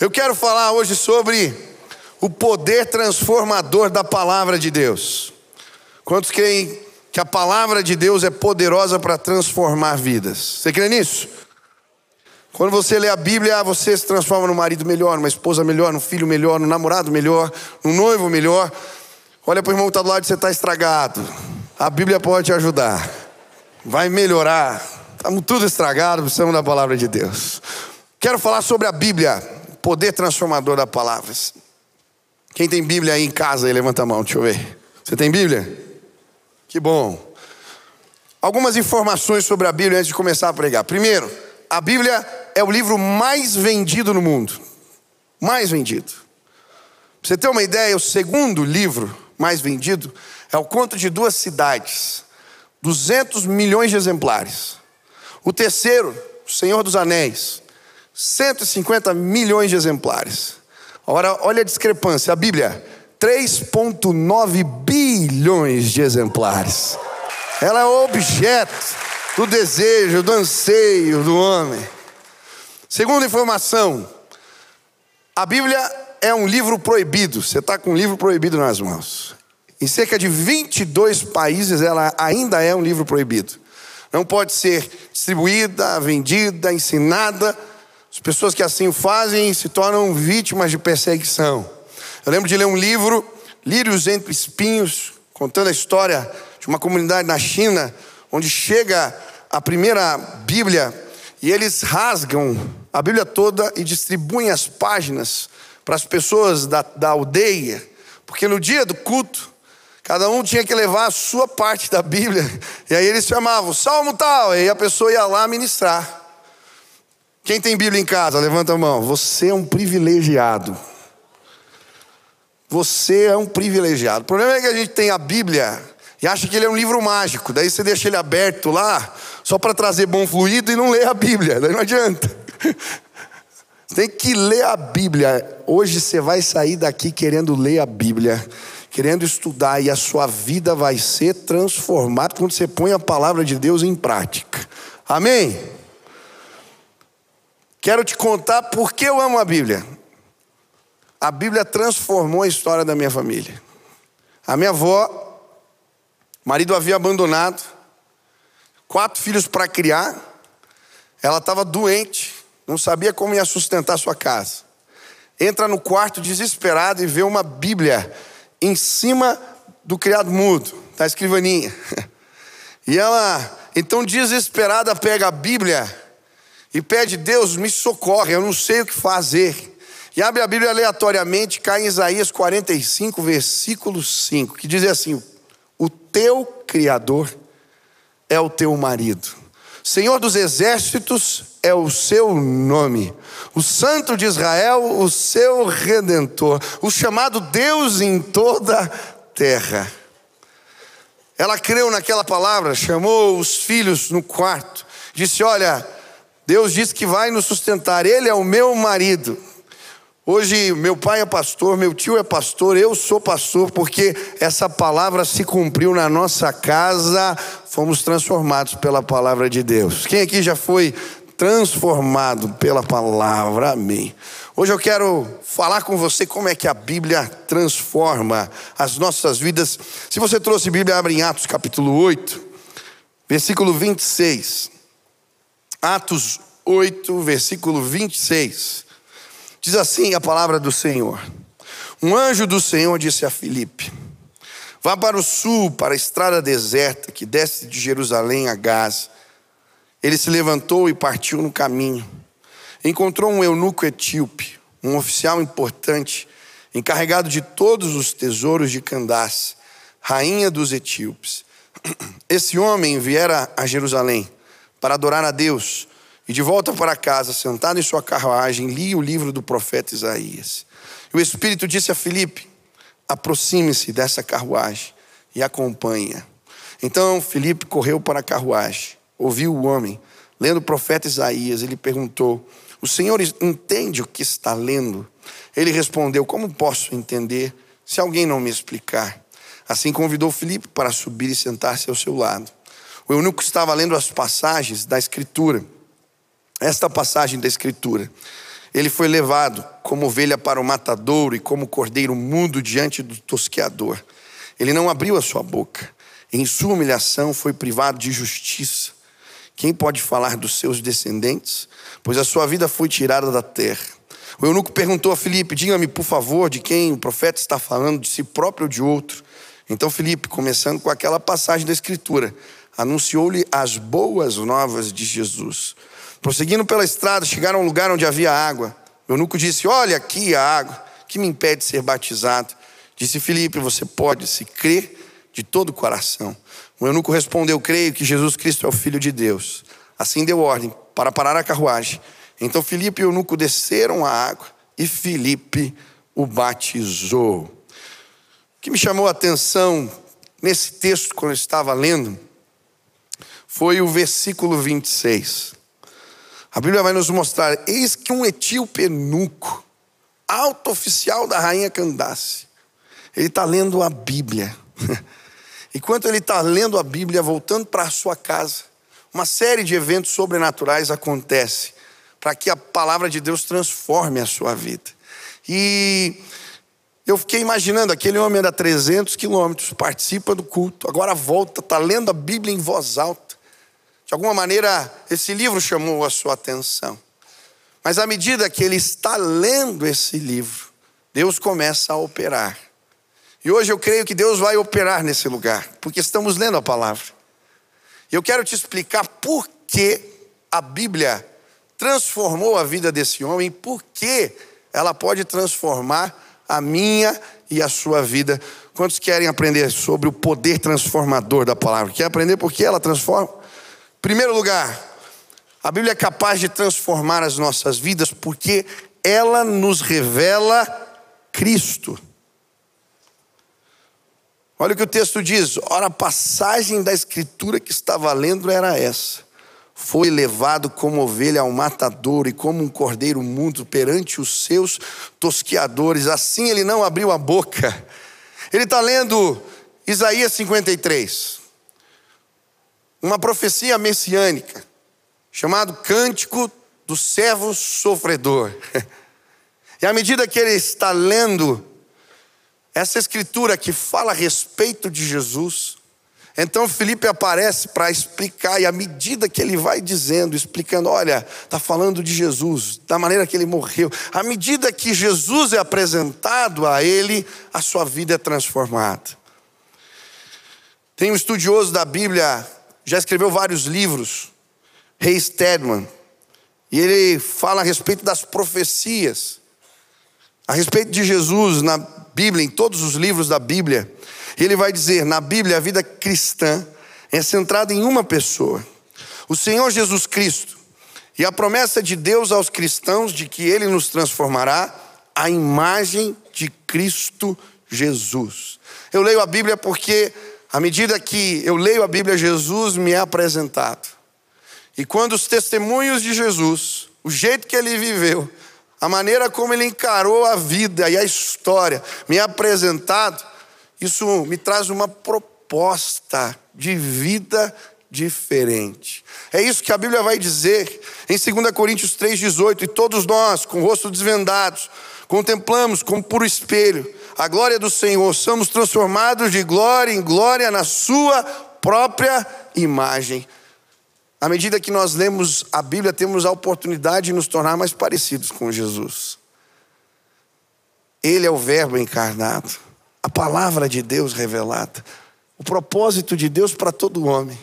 Eu quero falar hoje sobre o poder transformador da palavra de Deus. Quantos creem que a palavra de Deus é poderosa para transformar vidas? Você crê nisso? Quando você lê a Bíblia, você se transforma num marido melhor, numa esposa melhor, num filho melhor, num namorado melhor, num noivo melhor. Olha para o irmão que está do lado e você está estragado. A Bíblia pode te ajudar. Vai melhorar. Estamos tudo estragados, precisamos da palavra de Deus. Quero falar sobre a Bíblia, poder transformador da palavra. Quem tem Bíblia aí em casa aí, levanta a mão, deixa eu ver. Você tem Bíblia? Que bom. Algumas informações sobre a Bíblia antes de começar a pregar. Primeiro, a Bíblia é o livro mais vendido no mundo. Mais vendido. Pra você ter uma ideia, o segundo livro mais vendido é o Conto de Duas Cidades. 200 milhões de exemplares. O terceiro, O Senhor dos Anéis. 150 milhões de exemplares. Agora, olha a discrepância. A Bíblia, 3,9 bilhões de exemplares. Ela é objeto do desejo, do anseio do homem. Segunda informação: a Bíblia é um livro proibido. Você está com um livro proibido nas mãos. Em cerca de 22 países, ela ainda é um livro proibido. Não pode ser distribuída, vendida, ensinada. As pessoas que assim o fazem se tornam vítimas de perseguição. Eu lembro de ler um livro, Lírios entre Espinhos, contando a história de uma comunidade na China, onde chega a primeira Bíblia e eles rasgam a Bíblia toda e distribuem as páginas para as pessoas da, da aldeia, porque no dia do culto, cada um tinha que levar a sua parte da Bíblia, e aí eles chamavam, salmo tal, e a pessoa ia lá ministrar. Quem tem Bíblia em casa, levanta a mão. Você é um privilegiado. Você é um privilegiado. O problema é que a gente tem a Bíblia e acha que ele é um livro mágico. Daí você deixa ele aberto lá, só para trazer bom fluido e não lê a Bíblia. Daí não adianta. Você tem que ler a Bíblia. Hoje você vai sair daqui querendo ler a Bíblia, querendo estudar, e a sua vida vai ser transformada quando você põe a palavra de Deus em prática. Amém? Quero te contar por que eu amo a Bíblia. A Bíblia transformou a história da minha família. A minha avó, marido havia abandonado, quatro filhos para criar, ela estava doente, não sabia como ia sustentar sua casa. Entra no quarto desesperado e vê uma Bíblia em cima do criado mudo, da escrivaninha. E ela, então desesperada, pega a Bíblia e pede: Deus, me socorre, eu não sei o que fazer. E abre a Bíblia aleatoriamente, cai em Isaías 45, versículo 5, que diz assim: O teu Criador é o teu marido, Senhor dos exércitos é o seu nome, o Santo de Israel, o seu redentor, o chamado Deus em toda a terra. Ela creu naquela palavra, chamou os filhos no quarto, disse: Olha, Deus disse que vai nos sustentar, Ele é o meu marido. Hoje, meu pai é pastor, meu tio é pastor, eu sou pastor, porque essa palavra se cumpriu na nossa casa, fomos transformados pela palavra de Deus. Quem aqui já foi transformado pela palavra? Amém. Hoje eu quero falar com você como é que a Bíblia transforma as nossas vidas. Se você trouxe Bíblia, abre em Atos capítulo 8, versículo 26. Atos 8, versículo 26. Diz assim a palavra do Senhor: Um anjo do Senhor disse a Filipe: Vá para o sul, para a estrada deserta que desce de Jerusalém a Gaza. Ele se levantou e partiu no caminho. Encontrou um eunuco etíope, um oficial importante, encarregado de todos os tesouros de Candace, rainha dos etíopes. Esse homem viera a Jerusalém para adorar a Deus e de volta para casa, sentado em sua carruagem, li o livro do profeta Isaías. E o Espírito disse a Filipe: aproxime-se dessa carruagem e acompanha. Então Filipe correu para a carruagem, ouviu o homem, lendo o profeta Isaías, ele perguntou: O Senhor entende o que está lendo? Ele respondeu: Como posso entender se alguém não me explicar? Assim convidou Filipe para subir e sentar-se ao seu lado. O eunuco estava lendo as passagens da Escritura esta passagem da Escritura. Ele foi levado como ovelha para o matadouro e como cordeiro mudo diante do tosqueador. Ele não abriu a sua boca. Em sua humilhação foi privado de justiça. Quem pode falar dos seus descendentes? Pois a sua vida foi tirada da terra. O eunuco perguntou a Filipe: Diga-me, por favor, de quem o profeta está falando, de si próprio ou de outro? Então Filipe, começando com aquela passagem da Escritura, anunciou-lhe as boas novas de Jesus. Prosseguindo pela estrada, chegaram a um lugar onde havia água. O eunuco disse: Olha aqui a água, que me impede de ser batizado? Disse Filipe: Você pode, se crer de todo o coração. O eunuco respondeu: Creio que Jesus Cristo é o Filho de Deus. Assim deu ordem para parar a carruagem. Então Filipe e o eunuco desceram a água e Filipe o batizou. O que me chamou a atenção nesse texto, quando eu estava lendo, foi o versículo 26. A Bíblia vai nos mostrar: eis que um etíope eunuco, alto oficial da rainha Candace, ele está lendo a Bíblia. Enquanto ele está lendo a Bíblia, voltando para a sua casa, uma série de eventos sobrenaturais acontece para que a palavra de Deus transforme a sua vida. E eu fiquei imaginando, aquele homem era 300 quilômetros, participa do culto, agora volta, está lendo a Bíblia em voz alta. De alguma maneira, esse livro chamou a sua atenção. Mas à medida que ele está lendo esse livro, Deus começa a operar. E hoje eu creio que Deus vai operar nesse lugar, porque estamos lendo a palavra. E eu quero te explicar por que a Bíblia transformou a vida desse homem, por que ela pode transformar a minha e a sua vida. Quantos querem aprender sobre o poder transformador da palavra? Quer aprender por que ela transforma? Primeiro lugar, a Bíblia é capaz de transformar as nossas vidas porque ela nos revela Cristo. Olha o que o texto diz. Ora, a passagem da escritura que estava lendo era essa. Foi levado como ovelha ao matador e como um cordeiro mudo perante os seus tosqueadores. Assim ele não abriu a boca. Ele está lendo Isaías 53, uma profecia messiânica, chamado Cântico do Servo Sofredor. E à medida que ele está lendo essa escritura que fala a respeito de Jesus. Então Felipe aparece para explicar, e à medida que ele vai dizendo, explicando, olha, está falando de Jesus, da maneira que ele morreu, à medida que Jesus é apresentado a ele, a sua vida é transformada. Tem um estudioso da Bíblia, já escreveu vários livros, Ray Stedman, e ele fala a respeito das profecias, a respeito de Jesus na Bíblia, em todos os livros da Bíblia. Ele vai dizer: na Bíblia, a vida cristã é centrada em uma pessoa, o Senhor Jesus Cristo. E a promessa de Deus aos cristãos de que Ele nos transformará à imagem de Cristo Jesus. Eu leio a Bíblia porque, à medida que eu leio a Bíblia, Jesus me é apresentado. E quando os testemunhos de Jesus, o jeito que ele viveu, a maneira como ele encarou a vida e a história, me é apresentado, isso me traz uma proposta de vida diferente. É isso que a Bíblia vai dizer em 2 Coríntios 3,18: E todos nós, com o rosto desvendados, contemplamos como por espelho a glória do Senhor, somos transformados de glória em glória na Sua própria imagem. À medida que nós lemos a Bíblia, temos a oportunidade de nos tornar mais parecidos com Jesus. Ele é o Verbo encarnado, a palavra de Deus revelada, o propósito de Deus para todo homem.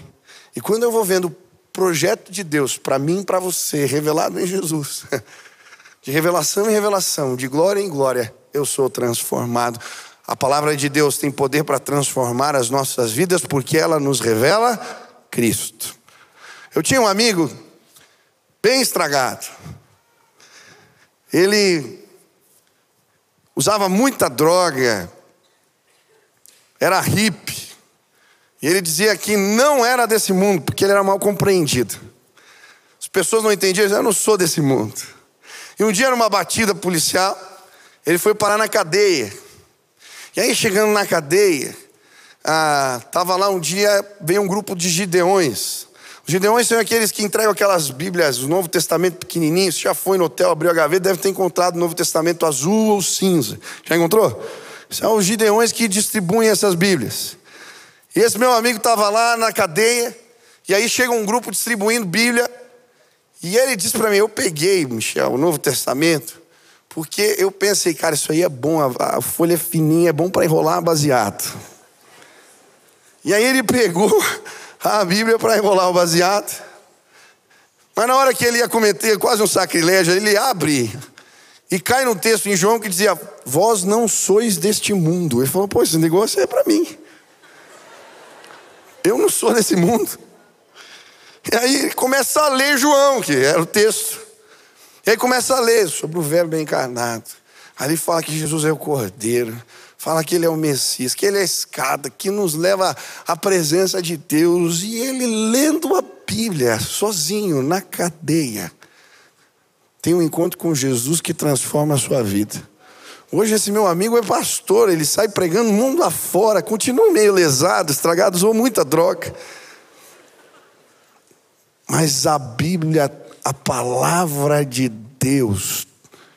E quando eu vou vendo o projeto de Deus para mim e para você, revelado em Jesus, de revelação em revelação, de glória em glória, eu sou transformado. A palavra de Deus tem poder para transformar as nossas vidas porque ela nos revela Cristo. Eu tinha um amigo bem estragado. Ele usava muita droga, era hippie. E ele dizia que não era desse mundo, porque ele era mal compreendido. As pessoas não entendiam, eu não sou desse mundo. E um dia, numa batida policial, ele foi parar na cadeia. E aí, chegando na cadeia, estava ah, lá um dia, veio um grupo de gideões Os gideões são aqueles que entregam aquelas Bíblias, o Novo Testamento pequenininho. Você já foi no hotel, abriu a gaveta, deve ter encontrado o Novo Testamento azul ou cinza. Já encontrou? São os gideões que distribuem essas Bíblias. E esse meu amigo estava lá na cadeia, e aí chega um grupo distribuindo Bíblia, e ele disse para mim: Eu peguei, Michel, o Novo Testamento, porque eu pensei, cara, isso aí é bom, a, folha é fininha, é bom para enrolar baseado. E aí ele pegou a Bíblia para enrolar o baseado. Mas na hora que ele ia cometer quase um sacrilégio, ele abre e cai no texto em João que dizia: Vós não sois deste mundo. Ele falou: Pô, esse negócio é para mim. Eu não sou desse mundo. E aí ele começa a ler João, que era o texto. E aí começa a ler sobre o Verbo encarnado. Ali fala que Jesus é o Cordeiro fala que ele é o Messias, que ele é a escada, que nos leva à presença de Deus. E ele lendo a Bíblia, sozinho, na cadeia, tem um encontro com Jesus que transforma a sua vida. Hoje esse meu amigo é pastor, ele sai pregando mundo afora, continua meio lesado, estragado, usou muita droga. Mas a Bíblia, a palavra de Deus,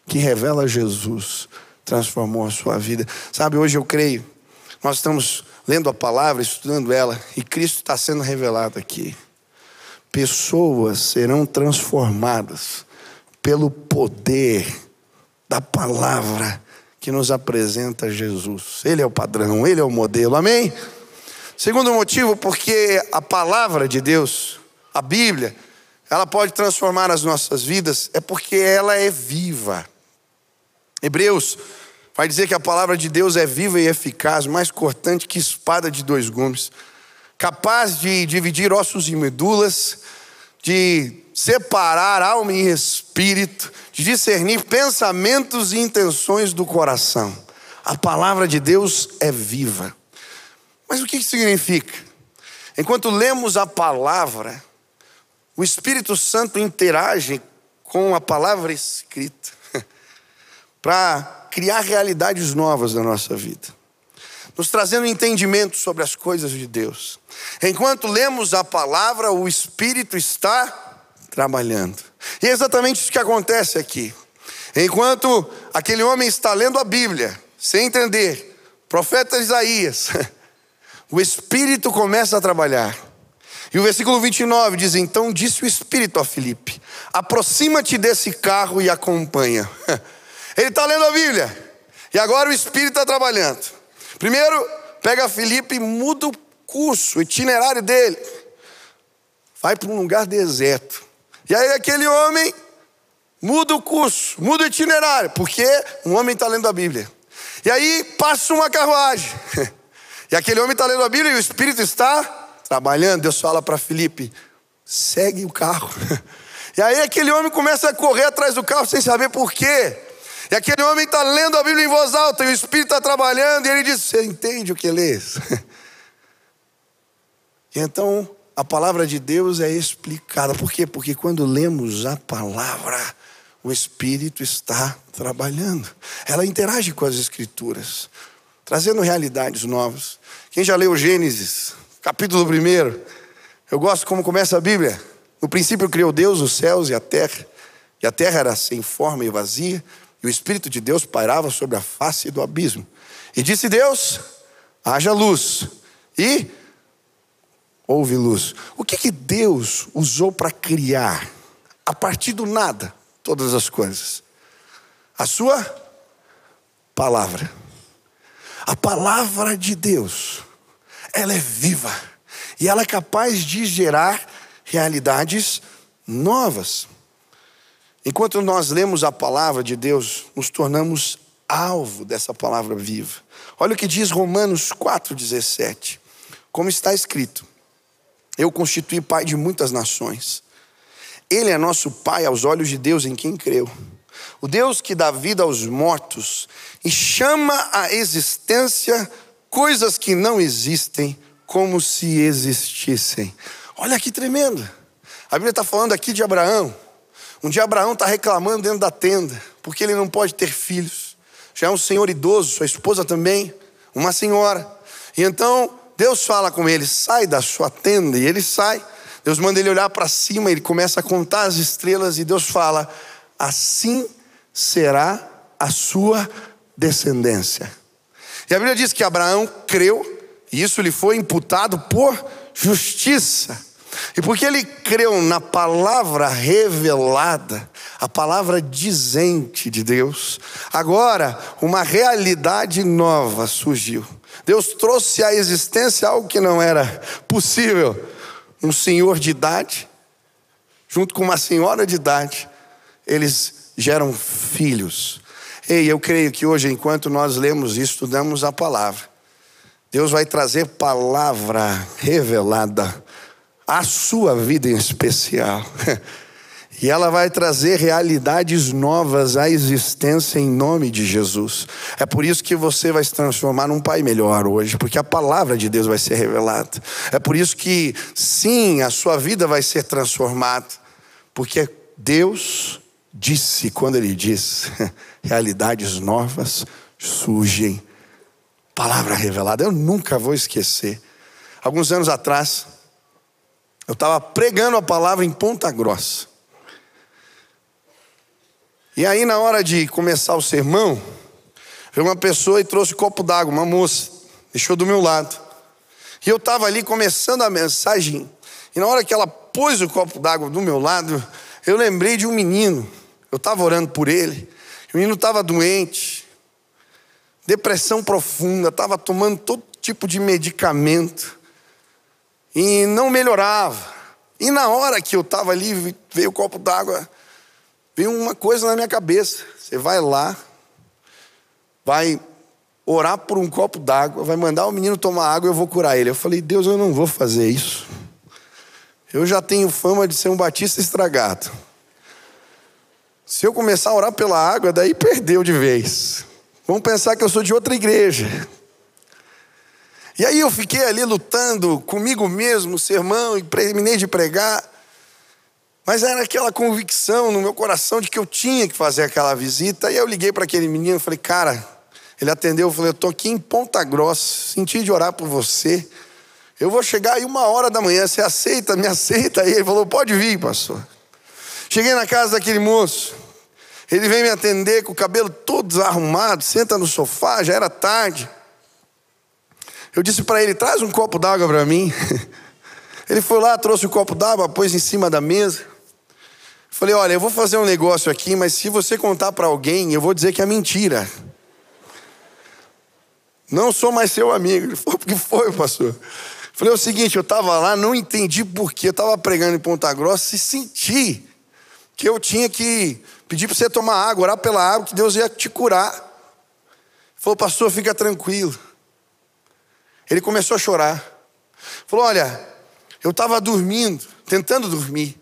que revela Jesus, transformou a sua vida. Sabe, hoje eu creio, nós estamos lendo a palavra, estudando ela, e Cristo está sendo revelado aqui. Pessoas serão transformadas pelo poder da palavra que nos apresenta Jesus. Ele é o padrão, ele é o modelo, amém? Segundo motivo, porque a palavra de Deus, a Bíblia, ela pode transformar as nossas vidas, é porque ela é viva. Hebreus vai dizer que a palavra de Deus é viva e eficaz, mais cortante que espada de dois gumes, capaz de dividir ossos e medulas, de separar alma e espírito, de discernir pensamentos e intenções do coração. A palavra de Deus é viva. Mas o que significa? Enquanto lemos a palavra, o Espírito Santo interage com a palavra escrita para criar realidades novas na nossa vida, nos trazendo entendimento sobre as coisas de Deus. Enquanto lemos a palavra, o Espírito está trabalhando. E é exatamente isso que acontece aqui. Enquanto aquele homem está lendo a Bíblia, sem entender, profeta Isaías, o Espírito começa a trabalhar. E o versículo 29 diz: Então disse o Espírito a Filipe: Aproxima-te desse carro e acompanha. Ele está lendo a Bíblia. E agora o Espírito está trabalhando. Primeiro, pega Felipe e muda o curso, o itinerário dele. Vai para um lugar deserto. E aí aquele homem muda o curso, muda o itinerário, porque um homem está lendo a Bíblia. E aí passa uma carruagem. E aquele homem está lendo a Bíblia e o Espírito está trabalhando. Deus fala para Felipe: segue o carro. E aí aquele homem começa a correr atrás do carro sem saber por quê. E aquele homem está lendo a Bíblia em voz alta, e o Espírito está trabalhando, e ele diz: Você entende o que lês? E então a palavra de Deus é explicada. Por quê? Porque quando lemos a palavra, o Espírito está trabalhando. Ela interage com as Escrituras, trazendo realidades novas. Quem já leu Gênesis, capítulo 1, eu gosto como começa a Bíblia. No princípio criou Deus os céus e a terra, e a terra era sem forma e vazia, e o Espírito de Deus pairava sobre a face do abismo. E disse Deus: haja luz. E houve luz. O que, que Deus usou para criar, a partir do nada, todas as coisas? A sua palavra. A palavra de Deus, ela é viva e ela é capaz de gerar realidades novas. Enquanto nós lemos a palavra de Deus, nos tornamos alvo dessa palavra viva. Olha o que diz Romanos 4,17. Como está escrito: Eu constituí pai de muitas nações. Ele é nosso pai aos olhos de Deus em quem creu. O Deus que dá vida aos mortos e chama à existência coisas que não existem como se existissem. Olha que tremendo. A Bíblia está falando aqui de Abraão. Um dia Abraão está reclamando dentro da tenda, porque ele não pode ter filhos. Já é um senhor idoso, sua esposa também, uma senhora. E então Deus fala com ele: sai da sua tenda. E ele sai. Deus manda ele olhar para cima, ele começa a contar as estrelas e Deus fala: assim será a sua descendência. E a Bíblia diz que Abraão creu, e isso lhe foi imputado por justiça. E porque ele creu na palavra revelada, a palavra dizente de Deus, agora uma realidade nova surgiu. Deus trouxe à existência algo que não era possível. Um senhor de idade, junto com uma senhora de idade, eles geram filhos. Ei, eu creio que hoje, enquanto nós lemos e estudamos a palavra, Deus vai trazer palavra revelada à sua vida em especial. E ela vai trazer realidades novas à existência em nome de Jesus. É por isso que você vai se transformar num pai melhor hoje, porque a palavra de Deus vai ser revelada. É por isso que, sim, a sua vida vai ser transformada, porque Deus disse, quando Ele diz, realidades novas surgem. Palavra revelada, eu nunca vou esquecer. Alguns anos atrás, eu estava pregando a palavra em Ponta Grossa. E aí, na hora de começar o sermão, veio uma pessoa e trouxe um copo d'água, uma moça, deixou do meu lado. E eu estava ali começando a mensagem, e na hora que ela pôs o copo d'água do meu lado, eu lembrei de um menino. Eu estava orando por ele, o menino estava doente, depressão profunda, estava tomando todo tipo de medicamento, e não melhorava. E na hora que eu estava ali, veio o copo d'água veio uma coisa na minha cabeça. Você vai lá, vai orar por um copo d'água, vai mandar o menino tomar água e eu vou curar ele. Eu falei, Deus, eu não vou fazer isso. Eu já tenho fama de ser um batista estragado. Se eu começar a orar pela água, daí perdeu de vez. Vão pensar que eu sou de outra igreja. E aí eu fiquei ali lutando comigo mesmo, sermão, e terminei de pregar. Mas era aquela convicção no meu coração de que eu tinha que fazer aquela visita. E eu liguei para aquele menino e falei, cara, ele atendeu, eu falei, eu estou aqui em Ponta Grossa, senti de orar por você. Eu vou chegar aí uma hora da manhã, você aceita, me aceita? E ele falou, pode vir, pastor. Cheguei na casa daquele moço. Ele vem me atender com o cabelo todo desarrumado, senta no sofá, já era tarde. Eu disse para ele: traz um copo d'água para mim. Ele foi lá, trouxe o um copo d'água, pôs em cima da mesa. Falei, olha, eu vou fazer um negócio aqui, mas se você contar para alguém, eu vou dizer que é mentira. Não sou mais seu amigo. Ele falou, porque foi, pastor? Falei, é o seguinte, eu estava lá, não entendi porquê, eu estava pregando em Ponta Grossa e senti que eu tinha que pedir para você tomar água, orar pela água, que Deus ia te curar. Ele falou, pastor, fica tranquilo. Ele começou a chorar. Falou, olha, eu estava dormindo, tentando dormir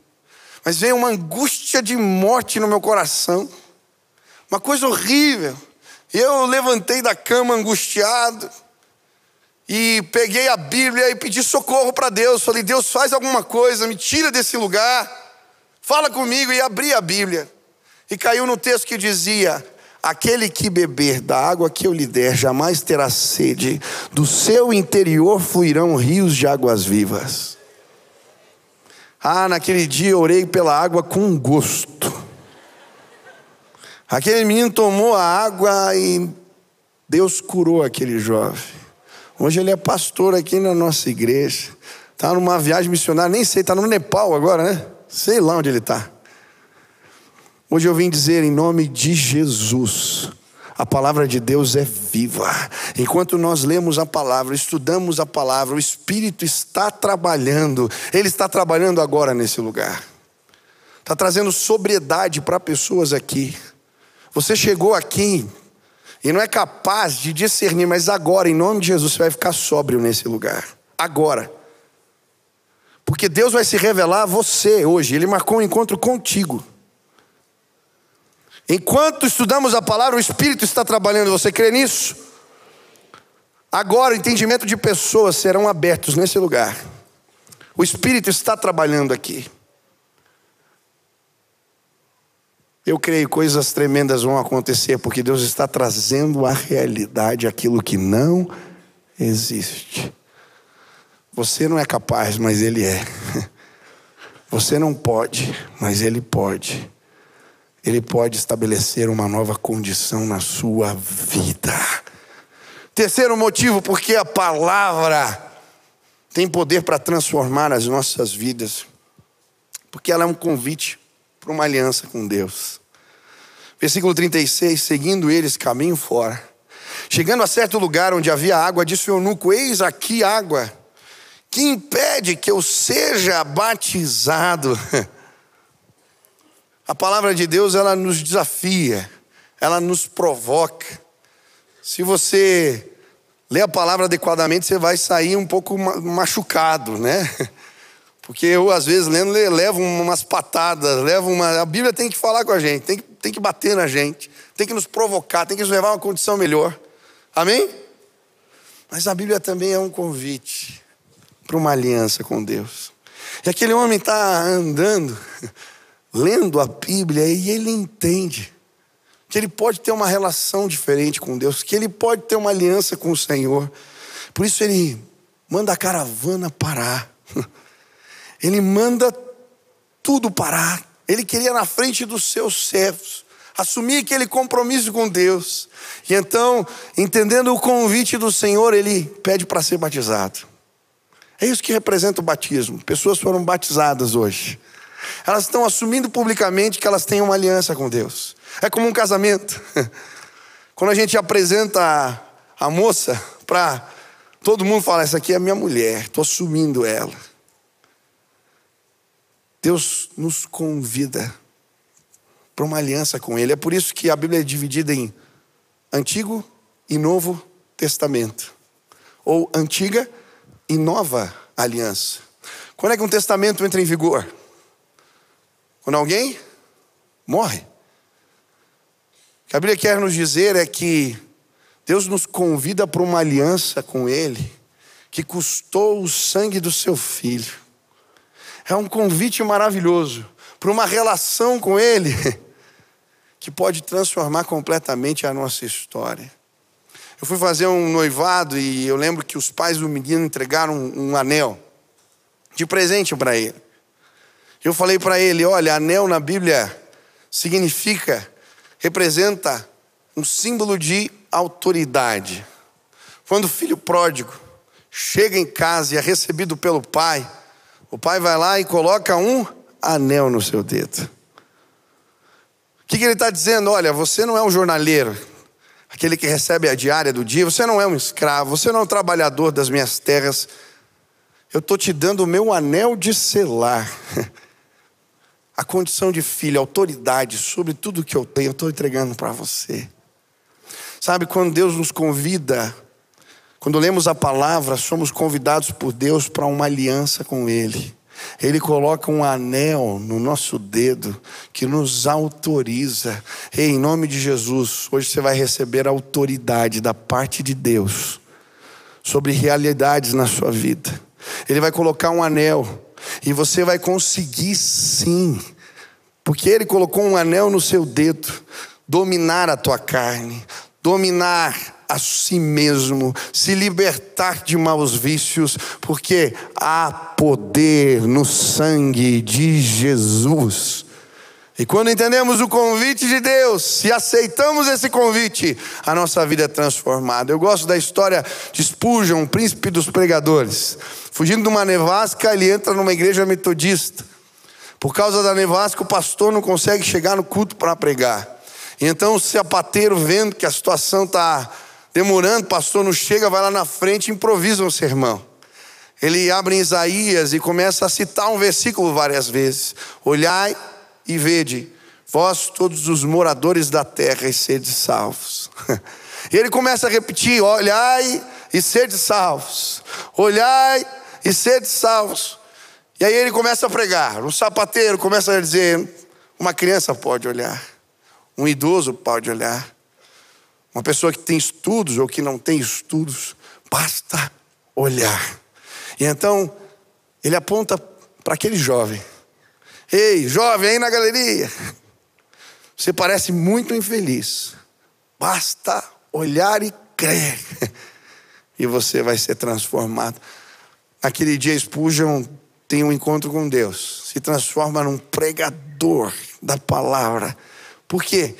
mas veio uma angústia de morte no meu coração, uma coisa horrível. Eu levantei da cama angustiado e peguei a Bíblia e pedi socorro para Deus. Falei, Deus, faz alguma coisa, me tira desse lugar, fala comigo. E abri a Bíblia e caiu no texto que dizia: Aquele que beber da água que eu lhe der jamais terá sede, do seu interior fluirão rios de águas vivas. Ah, naquele dia eu orei pela água com gosto. Aquele menino tomou a água e Deus curou aquele jovem. Hoje ele é pastor aqui na nossa igreja. Está numa viagem missionária, nem sei, está no Nepal agora, né? Sei lá onde ele está. Hoje eu vim dizer em nome de Jesus a palavra de Deus é viva. Enquanto nós lemos a palavra, estudamos a palavra, o Espírito está trabalhando. Ele está trabalhando agora nesse lugar. Está trazendo sobriedade para pessoas aqui. Você chegou aqui e não é capaz de discernir, mas agora, em nome de Jesus, você vai ficar sóbrio nesse lugar. Agora. Porque Deus vai se revelar a você hoje. Ele marcou um encontro contigo. Enquanto estudamos a palavra, o Espírito está trabalhando. Você crê nisso? Agora, o entendimento de pessoas serão abertos nesse lugar. O Espírito está trabalhando aqui. Eu creio coisas tremendas vão acontecer porque Deus está trazendo à realidade aquilo que não existe. Você não é capaz, mas Ele é. Você não pode, mas Ele pode. Ele pode estabelecer uma nova condição na sua vida. Terceiro motivo, porque a palavra tem poder para transformar as nossas vidas. Porque ela é um convite para uma aliança com Deus. Versículo 36, seguindo eles caminho fora. Chegando a certo lugar onde havia água, disse o eunuco: Eis aqui água, que impede que eu seja batizado. A palavra de Deus, ela nos desafia, ela nos provoca. Se você lê a palavra adequadamente, você vai sair um pouco machucado, né? Porque eu, às vezes, lendo, levo umas patadas, levo uma. A Bíblia tem que falar com a gente, tem que, tem que bater na gente, tem que nos provocar, tem que nos levar a uma condição melhor. Amém? Mas a Bíblia também é um convite para uma aliança com Deus. E aquele homem está andando, lendo a Bíblia, e ele entende que ele pode ter uma relação diferente com Deus, que ele pode ter uma aliança com o Senhor. Por isso ele manda a caravana parar. Ele manda tudo parar. Ele queria na frente dos seus servos assumir aquele compromisso com Deus. E então, entendendo o convite do Senhor, ele pede para ser batizado. É isso que representa o batismo. Pessoas foram batizadas hoje. Elas estão assumindo publicamente que elas têm uma aliança com Deus. É como um casamento. Quando a gente apresenta a, moça para todo mundo falar: Essa aqui é minha mulher, estou assumindo ela. Deus nos convida para uma aliança com Ele. É por isso que a Bíblia é dividida em Antigo e Novo Testamento, ou Antiga e Nova Aliança. Quando é que um testamento entra em vigor? Quando alguém morre. O que a Bíblia quer nos dizer é que Deus nos convida para uma aliança com Ele, que custou o sangue do seu filho. É um convite maravilhoso para uma relação com Ele que pode transformar completamente a nossa história. Eu fui fazer um noivado e eu lembro que os pais do menino entregaram um, um anel de presente para ele. Eu falei para ele: olha, anel na Bíblia significa, representa um símbolo de autoridade. Quando o filho pródigo chega em casa e é recebido pelo pai, o pai vai lá e coloca um anel no seu dedo. O que, que ele está dizendo? Olha, você não é um jornaleiro, aquele que recebe a diária do dia, você não é um escravo, você não é um trabalhador das minhas terras. Eu estou te dando o meu anel de selar. A condição de filho, autoridade sobre tudo que eu tenho, eu estou entregando para você. Sabe, quando Deus nos convida, quando lemos a palavra, somos convidados por Deus para uma aliança com Ele. Ele coloca um anel no nosso dedo que nos autoriza. Ei, em nome de Jesus, hoje você vai receber autoridade da parte de Deus sobre realidades na sua vida. Ele vai colocar um anel e você vai conseguir sim, porque ele colocou um anel no seu dedo, dominar a tua carne, dominar a si mesmo, se libertar de maus vícios, porque há poder no sangue de Jesus. E quando entendemos o convite de Deus, se aceitamos esse convite, a nossa vida é transformada. Eu gosto da história de Spurgeon, o príncipe dos pregadores. Fugindo de uma nevasca, ele entra numa igreja metodista. Por causa da nevasca, o pastor não consegue chegar no culto para pregar. E então o sapateiro, vendo que a situação está demorando, pastor não chega, vai lá na frente e improvisa um sermão. Ele abre em Isaías e começa a citar um versículo várias vezes. Olhai e vede, vós todos os moradores da terra, e sede salvos. E ele começa a repetir: olhai e sede salvos. Olhai e sede salvos. E aí ele começa a pregar. O sapateiro começa a dizer: uma criança pode olhar, um idoso pode olhar, uma pessoa que tem estudos ou que não tem estudos, basta olhar. E então ele aponta para aquele jovem. Ei, jovem aí na galeria. Você parece muito infeliz. Basta olhar e crer. E você vai ser transformado. Aquele dia Spurgeon tem um encontro com Deus, se transforma num pregador da palavra. Por quê?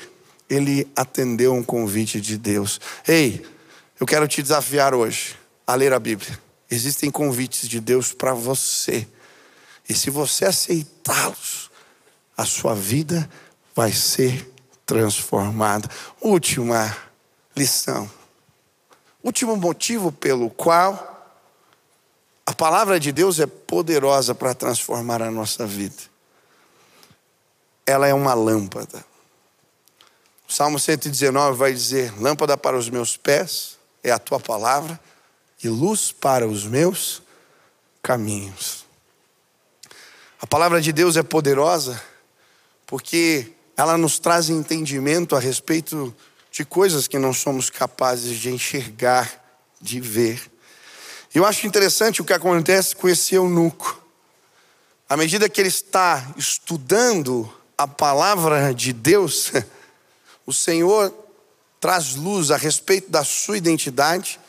Ele atendeu um convite de Deus. Ei, eu quero te desafiar hoje a ler a Bíblia. Existem convites de Deus para você. E se você aceitá-los, a sua vida vai ser transformada. Última lição. Último motivo pelo qual a palavra de Deus é poderosa para transformar a nossa vida. Ela é uma lâmpada. O Salmo 119 vai dizer: Lâmpada para os meus pés é a tua palavra e luz para os meus caminhos. A palavra de Deus é poderosa porque ela nos traz entendimento a respeito de coisas que não somos capazes de enxergar, de ver. Eu acho interessante o que acontece com esse eunuco. À medida que ele está estudando a palavra de Deus, o Senhor traz luz a respeito da sua identidade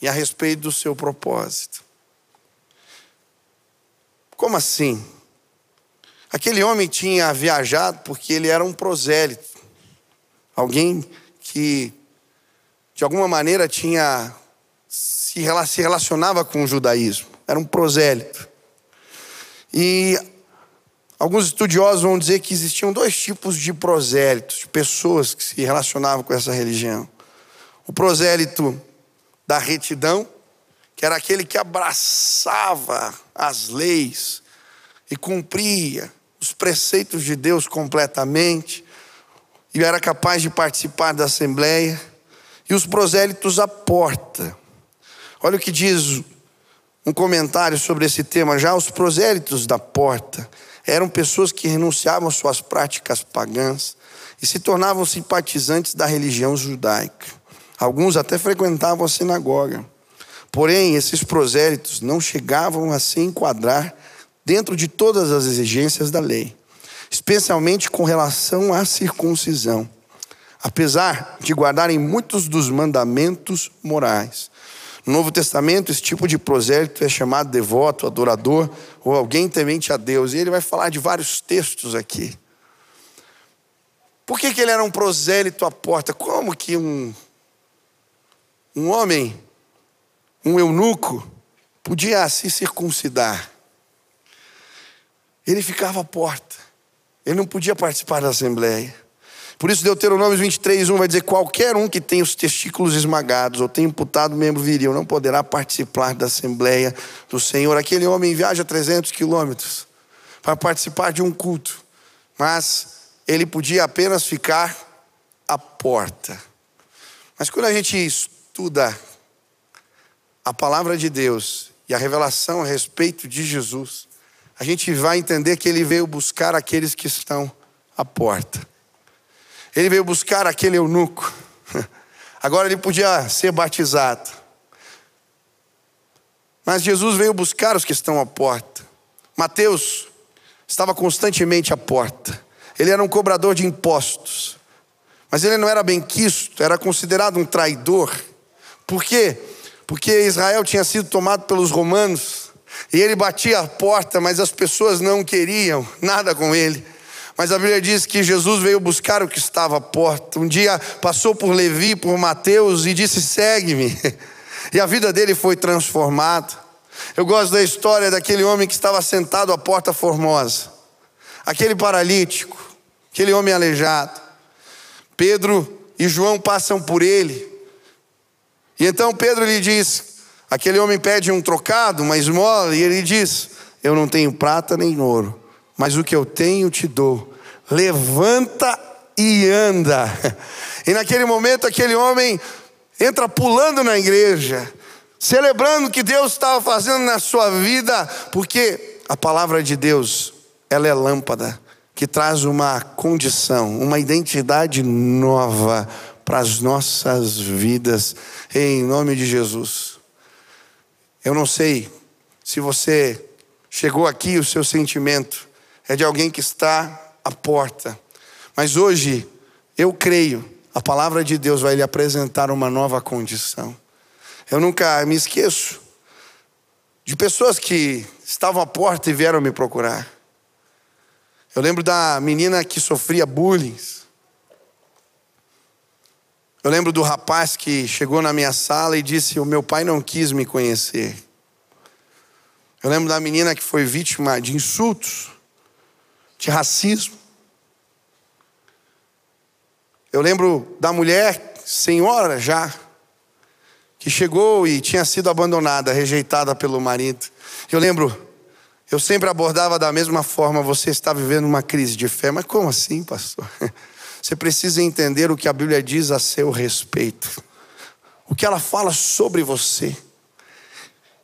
e a respeito do seu propósito. Como assim? Aquele homem tinha viajado porque ele era um prosélito, alguém que de alguma maneira tinha se relacionava com o judaísmo, era um prosélito. E alguns estudiosos vão dizer que existiam dois tipos de prosélitos, de pessoas que se relacionavam com essa religião. O prosélito da retidão, que era aquele que abraçava as leis e cumpria os preceitos de Deus completamente, e era capaz de participar da assembleia. E os prosélitos à porta, Olha o que diz um comentário sobre esse tema. Já os prosélitos da porta eram pessoas que renunciavam às suas práticas pagãs e se tornavam simpatizantes da religião judaica. Alguns até frequentavam a sinagoga. Porém, esses prosélitos não chegavam a se enquadrar dentro de todas as exigências da lei, especialmente com relação à circuncisão. Apesar de guardarem muitos dos mandamentos morais, no Novo Testamento, esse tipo de prosélito é chamado devoto, adorador, ou alguém temente a Deus. E ele vai falar de vários textos aqui. Por que, que ele era um prosélito à porta? Como que um, um homem, um eunuco, podia se circuncidar? Ele ficava à porta. Ele não podia participar da assembleia. Por isso, Deuteronômio 23, 1 vai dizer: qualquer um que tem os testículos esmagados ou tem imputado membro viril não poderá participar da Assembleia do Senhor. Aquele homem viaja 300 quilômetros para participar de um culto, mas ele podia apenas ficar à porta. Mas quando a gente estuda a palavra de Deus e a revelação a respeito de Jesus, a gente vai entender que ele veio buscar aqueles que estão à porta. Ele veio buscar aquele eunuco. Agora ele podia ser batizado. Mas Jesus veio buscar os que estão à porta. Mateus estava constantemente à porta. Ele era um cobrador de impostos. Mas ele não era bem quisto, era considerado um traidor. Por quê? Porque Israel tinha sido tomado pelos romanos. E ele batia a porta, mas as pessoas não queriam nada com ele. Mas a Bíblia diz que Jesus veio buscar o que estava à porta. Um dia passou por Levi, por Mateus e disse: Segue-me. E a vida dele foi transformada. Eu gosto da história daquele homem que estava sentado à porta formosa, aquele paralítico, aquele homem aleijado. Pedro e João passam por ele. E então Pedro lhe diz: aquele homem pede um trocado, uma esmola, e ele diz: Eu não tenho prata nem ouro, mas o que eu tenho te dou. Levanta e anda. E naquele momento, aquele homem entra pulando na igreja, celebrando o que Deus estava fazendo na sua vida, porque a palavra de Deus, ela é lâmpada que traz uma condição, uma identidade nova para as nossas vidas, em nome de Jesus. Eu não sei se você chegou aqui, o seu sentimento é de alguém que está à porta. Mas hoje, eu creio, a palavra de Deus vai lhe apresentar uma nova condição. Eu nunca me esqueço de pessoas que estavam à porta e vieram me procurar. Eu lembro da menina que sofria bullying. Eu lembro do rapaz que chegou na minha sala e disse: O meu pai não quis me conhecer. Eu lembro da menina que foi vítima de insultos, de racismo. Eu lembro da mulher, senhora já, que chegou e tinha sido abandonada, rejeitada pelo marido. Eu lembro, eu sempre abordava da mesma forma: você está vivendo uma crise de fé. Mas como assim, pastor? Você precisa entender o que a Bíblia diz a seu respeito, o que ela fala sobre você.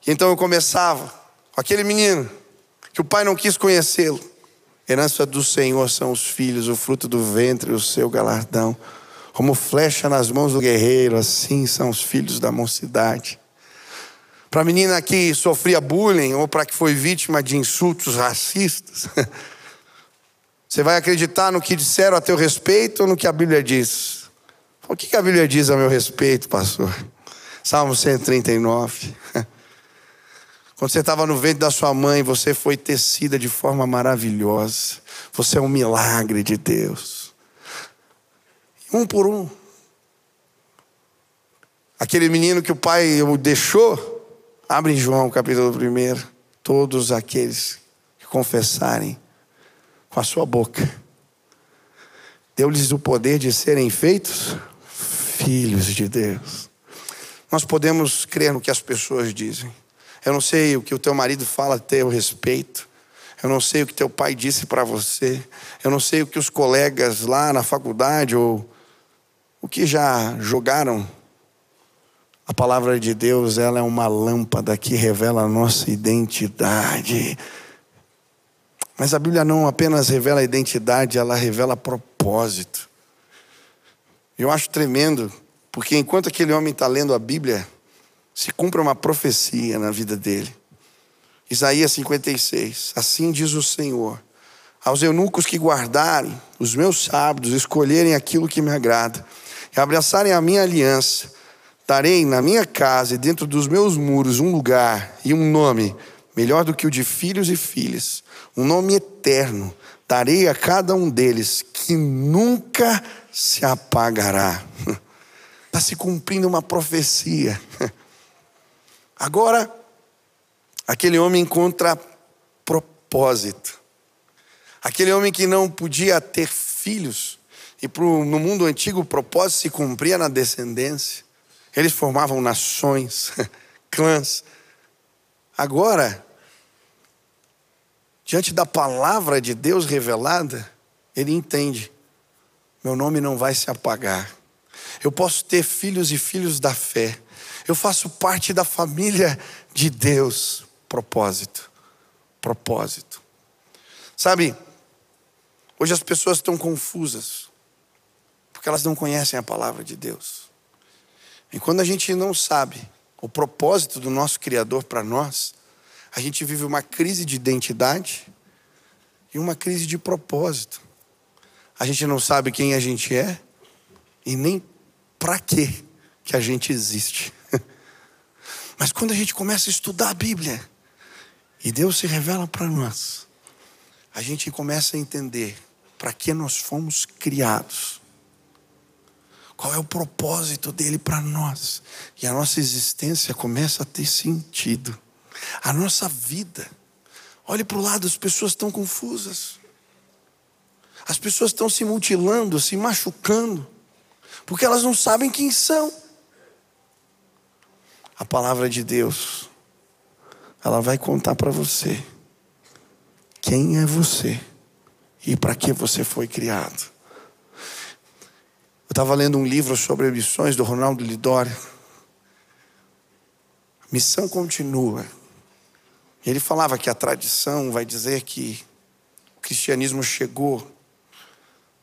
E então eu começava com aquele menino que o pai não quis conhecê-lo. Herança do Senhor são os filhos, o fruto do ventre, o seu galardão. Como flecha nas mãos do guerreiro, assim são os filhos da mocidade. Para a menina que sofria bullying ou para que foi vítima de insultos racistas, você vai acreditar no que disseram a teu respeito ou no que a Bíblia diz? O que a Bíblia diz a meu respeito, pastor? Salmo 139. Quando você estava no ventre da sua mãe, você foi tecida de forma maravilhosa. Você é um milagre de Deus. Um por um. Aquele menino que o pai o deixou, abre João capítulo 1. Todos aqueles que confessarem com a sua boca, deu-lhes o poder de serem feitos filhos de Deus. Nós podemos crer no que as pessoas dizem. Eu não sei o que o teu marido fala a teu respeito. Eu não sei o que teu pai disse para você. Eu não sei o que os colegas lá na faculdade ou o que já jogaram. A palavra de Deus, ela é uma lâmpada que revela a nossa identidade. Mas a Bíblia não apenas revela a identidade, ela revela propósito. Eu acho tremendo, porque enquanto aquele homem está lendo a Bíblia, se cumpre uma profecia na vida dele. Isaías 56. Assim diz o Senhor: aos eunucos que guardarem os meus sábados, escolherem aquilo que me agrada, e abraçarem a minha aliança, darei na minha casa e dentro dos meus muros um lugar e um nome melhor do que o de filhos e filhas, um nome eterno. Darei a cada um deles que nunca se apagará. Está se cumprindo uma profecia. Agora, aquele homem encontra propósito. Aquele homem que não podia ter filhos, e pro, no mundo antigo o propósito se cumpria na descendência. Eles formavam nações, clãs. Agora, diante da palavra de Deus revelada, ele entende: meu nome não vai se apagar. Eu posso ter filhos e filhos da fé. Eu faço parte da família de Deus. Propósito. Propósito. Sabe, hoje as pessoas estão confusas, porque elas não conhecem a palavra de Deus. E quando a gente não sabe o propósito do nosso Criador para nós, a gente vive uma crise de identidade e uma crise de propósito. A gente não sabe quem a gente é e nem para que que a gente existe. Mas quando a gente começa a estudar a Bíblia e Deus se revela para nós, a gente começa a entender para que nós fomos criados. Qual é o propósito dele para nós? E a nossa existência começa a ter sentido. A nossa vida. Olhe para o lado, as pessoas estão confusas. As pessoas estão se mutilando, se machucando, porque elas não sabem quem são a palavra de Deus, ela vai contar para você quem é você e para que você foi criado. Eu estava lendo um livro sobre missões do Ronaldo Lidório. Missão continua. Ele falava que a tradição vai dizer que o cristianismo chegou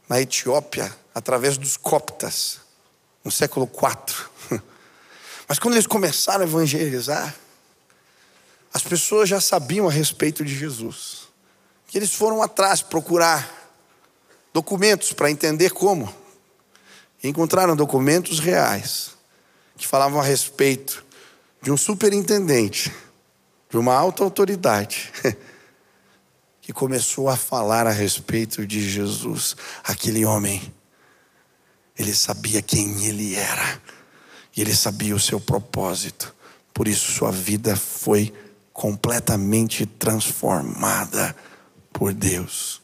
na Etiópia através dos coptas, no século IV. Mas quando eles começaram a evangelizar, as pessoas já sabiam a respeito de Jesus. E eles foram atrás procurar documentos para entender como. E encontraram documentos reais que falavam a respeito de um superintendente de uma alta autoridade, que começou a falar a respeito de Jesus. Aquele homem, ele sabia quem ele era, e ele sabia o seu propósito, por isso sua vida foi completamente transformada por Deus.